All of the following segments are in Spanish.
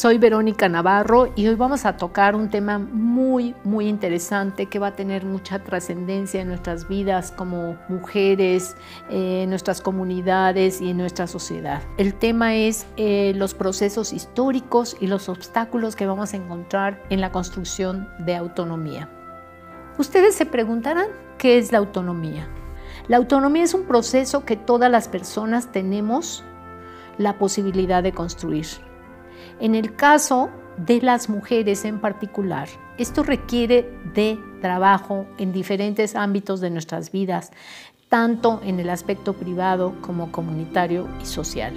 Soy Verónica Navarro y hoy vamos a tocar un tema muy, muy interesante que va a tener mucha trascendencia en nuestras vidas como mujeres, eh, en nuestras comunidades y en nuestra sociedad. El tema es eh, los procesos históricos y los obstáculos que vamos a encontrar en la construcción de autonomía. Ustedes se preguntarán qué es la autonomía. La autonomía es un proceso que todas las personas tenemos la posibilidad de construir en el caso de las mujeres en particular, esto requiere de trabajo en diferentes ámbitos de nuestras vidas, tanto en el aspecto privado como comunitario y social.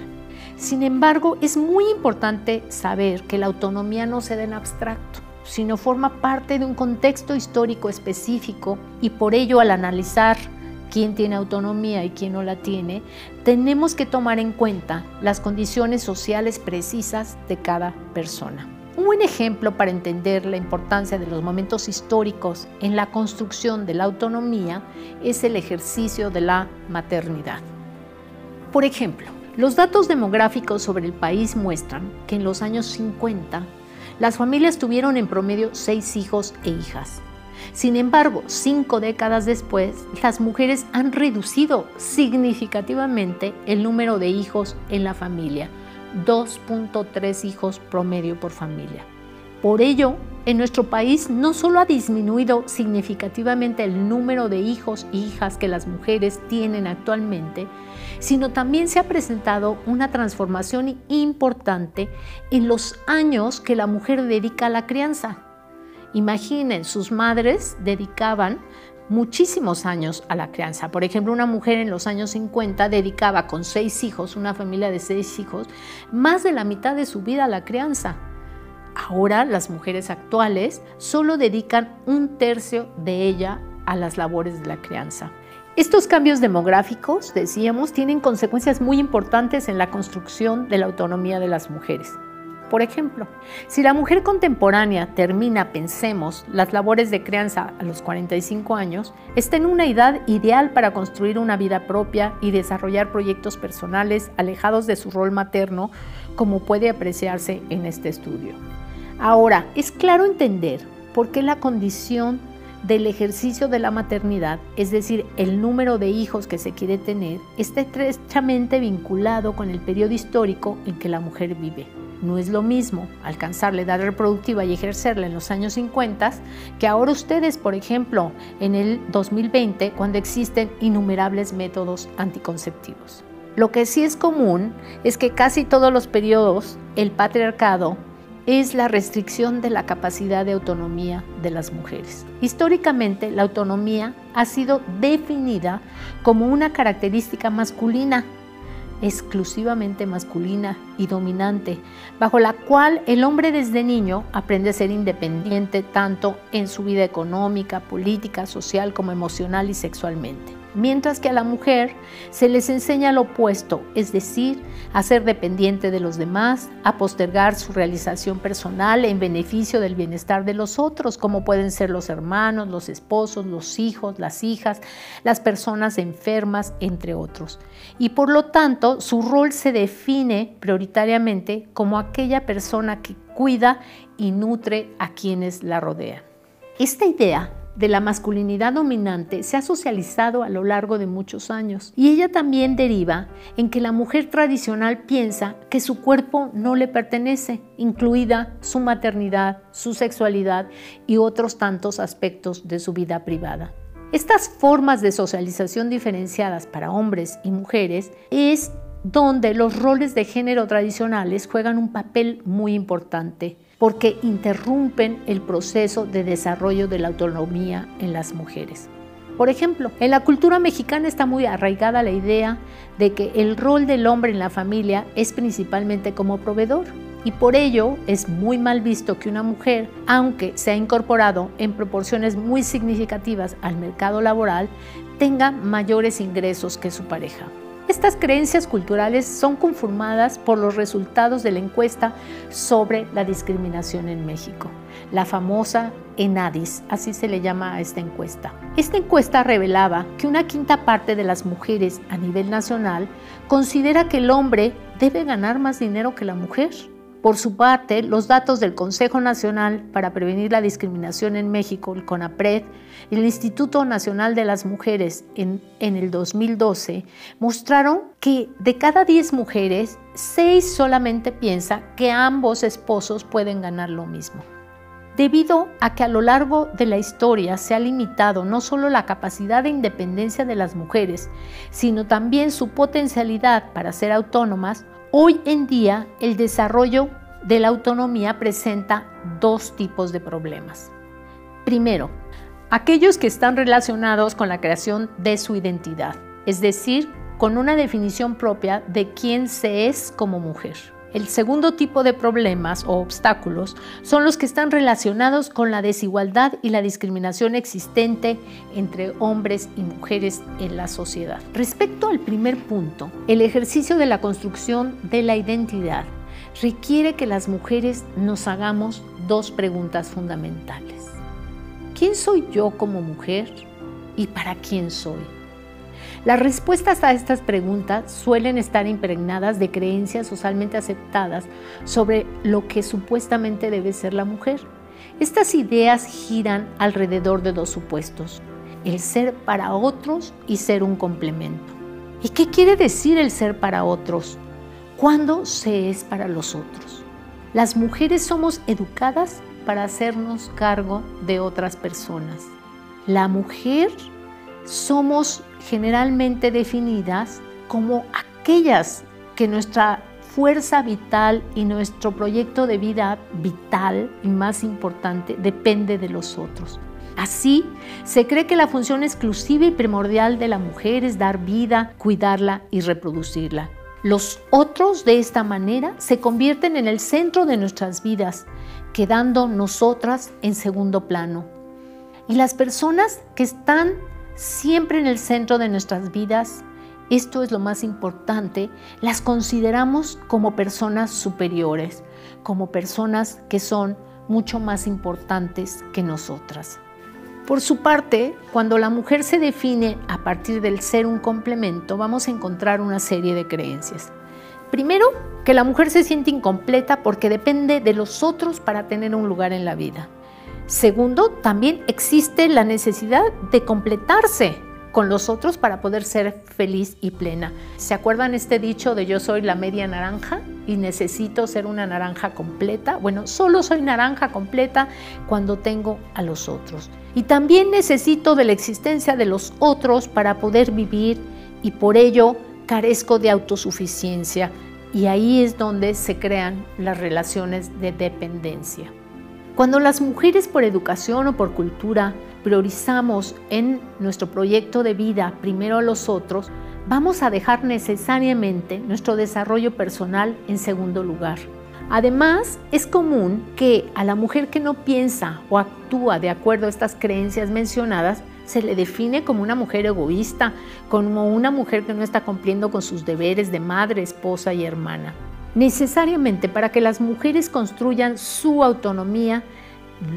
Sin embargo, es muy importante saber que la autonomía no se da en abstracto, sino forma parte de un contexto histórico específico y por ello al analizar quién tiene autonomía y quién no la tiene, tenemos que tomar en cuenta las condiciones sociales precisas de cada persona. Un buen ejemplo para entender la importancia de los momentos históricos en la construcción de la autonomía es el ejercicio de la maternidad. Por ejemplo, los datos demográficos sobre el país muestran que en los años 50 las familias tuvieron en promedio seis hijos e hijas, sin embargo, cinco décadas después, las mujeres han reducido significativamente el número de hijos en la familia, 2.3 hijos promedio por familia. Por ello, en nuestro país no solo ha disminuido significativamente el número de hijos e hijas que las mujeres tienen actualmente, sino también se ha presentado una transformación importante en los años que la mujer dedica a la crianza. Imaginen, sus madres dedicaban muchísimos años a la crianza. Por ejemplo, una mujer en los años 50 dedicaba con seis hijos, una familia de seis hijos, más de la mitad de su vida a la crianza. Ahora las mujeres actuales solo dedican un tercio de ella a las labores de la crianza. Estos cambios demográficos, decíamos, tienen consecuencias muy importantes en la construcción de la autonomía de las mujeres. Por ejemplo, si la mujer contemporánea termina, pensemos, las labores de crianza a los 45 años, está en una edad ideal para construir una vida propia y desarrollar proyectos personales alejados de su rol materno, como puede apreciarse en este estudio. Ahora, es claro entender por qué la condición del ejercicio de la maternidad, es decir, el número de hijos que se quiere tener, está estrechamente vinculado con el periodo histórico en que la mujer vive. No es lo mismo alcanzar la edad reproductiva y ejercerla en los años 50 que ahora ustedes, por ejemplo, en el 2020, cuando existen innumerables métodos anticonceptivos. Lo que sí es común es que casi todos los periodos el patriarcado es la restricción de la capacidad de autonomía de las mujeres. Históricamente, la autonomía ha sido definida como una característica masculina exclusivamente masculina y dominante, bajo la cual el hombre desde niño aprende a ser independiente tanto en su vida económica, política, social como emocional y sexualmente mientras que a la mujer se les enseña lo opuesto, es decir, a ser dependiente de los demás, a postergar su realización personal en beneficio del bienestar de los otros, como pueden ser los hermanos, los esposos, los hijos, las hijas, las personas enfermas, entre otros. Y por lo tanto, su rol se define prioritariamente como aquella persona que cuida y nutre a quienes la rodean. Esta idea de la masculinidad dominante se ha socializado a lo largo de muchos años y ella también deriva en que la mujer tradicional piensa que su cuerpo no le pertenece, incluida su maternidad, su sexualidad y otros tantos aspectos de su vida privada. Estas formas de socialización diferenciadas para hombres y mujeres es donde los roles de género tradicionales juegan un papel muy importante porque interrumpen el proceso de desarrollo de la autonomía en las mujeres. Por ejemplo, en la cultura mexicana está muy arraigada la idea de que el rol del hombre en la familia es principalmente como proveedor y por ello es muy mal visto que una mujer, aunque se ha incorporado en proporciones muy significativas al mercado laboral, tenga mayores ingresos que su pareja. Estas creencias culturales son conformadas por los resultados de la encuesta sobre la discriminación en México, la famosa ENADIS, así se le llama a esta encuesta. Esta encuesta revelaba que una quinta parte de las mujeres a nivel nacional considera que el hombre debe ganar más dinero que la mujer. Por su parte, los datos del Consejo Nacional para Prevenir la Discriminación en México, el CONAPRED, y el Instituto Nacional de las Mujeres en, en el 2012 mostraron que de cada 10 mujeres, 6 solamente piensa que ambos esposos pueden ganar lo mismo. Debido a que a lo largo de la historia se ha limitado no solo la capacidad de independencia de las mujeres, sino también su potencialidad para ser autónomas, Hoy en día el desarrollo de la autonomía presenta dos tipos de problemas. Primero, aquellos que están relacionados con la creación de su identidad, es decir, con una definición propia de quién se es como mujer. El segundo tipo de problemas o obstáculos son los que están relacionados con la desigualdad y la discriminación existente entre hombres y mujeres en la sociedad. Respecto al primer punto, el ejercicio de la construcción de la identidad requiere que las mujeres nos hagamos dos preguntas fundamentales. ¿Quién soy yo como mujer y para quién soy? Las respuestas a estas preguntas suelen estar impregnadas de creencias socialmente aceptadas sobre lo que supuestamente debe ser la mujer. Estas ideas giran alrededor de dos supuestos, el ser para otros y ser un complemento. ¿Y qué quiere decir el ser para otros? ¿Cuándo se es para los otros? Las mujeres somos educadas para hacernos cargo de otras personas. La mujer somos generalmente definidas como aquellas que nuestra fuerza vital y nuestro proyecto de vida vital y más importante depende de los otros. Así, se cree que la función exclusiva y primordial de la mujer es dar vida, cuidarla y reproducirla. Los otros de esta manera se convierten en el centro de nuestras vidas, quedando nosotras en segundo plano. Y las personas que están siempre en el centro de nuestras vidas, esto es lo más importante, las consideramos como personas superiores, como personas que son mucho más importantes que nosotras. Por su parte, cuando la mujer se define a partir del ser un complemento, vamos a encontrar una serie de creencias. Primero, que la mujer se siente incompleta porque depende de los otros para tener un lugar en la vida. Segundo, también existe la necesidad de completarse con los otros para poder ser feliz y plena. ¿Se acuerdan este dicho de yo soy la media naranja y necesito ser una naranja completa? Bueno, solo soy naranja completa cuando tengo a los otros. Y también necesito de la existencia de los otros para poder vivir y por ello carezco de autosuficiencia. Y ahí es donde se crean las relaciones de dependencia. Cuando las mujeres por educación o por cultura priorizamos en nuestro proyecto de vida primero a los otros, vamos a dejar necesariamente nuestro desarrollo personal en segundo lugar. Además, es común que a la mujer que no piensa o actúa de acuerdo a estas creencias mencionadas, se le define como una mujer egoísta, como una mujer que no está cumpliendo con sus deberes de madre, esposa y hermana. Necesariamente para que las mujeres construyan su autonomía,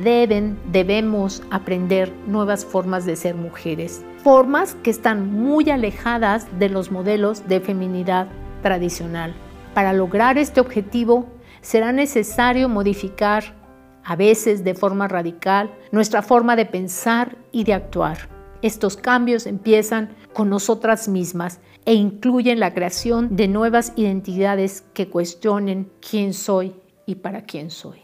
deben, debemos aprender nuevas formas de ser mujeres, formas que están muy alejadas de los modelos de feminidad tradicional. Para lograr este objetivo será necesario modificar, a veces de forma radical, nuestra forma de pensar y de actuar. Estos cambios empiezan con nosotras mismas e incluyen la creación de nuevas identidades que cuestionen quién soy y para quién soy.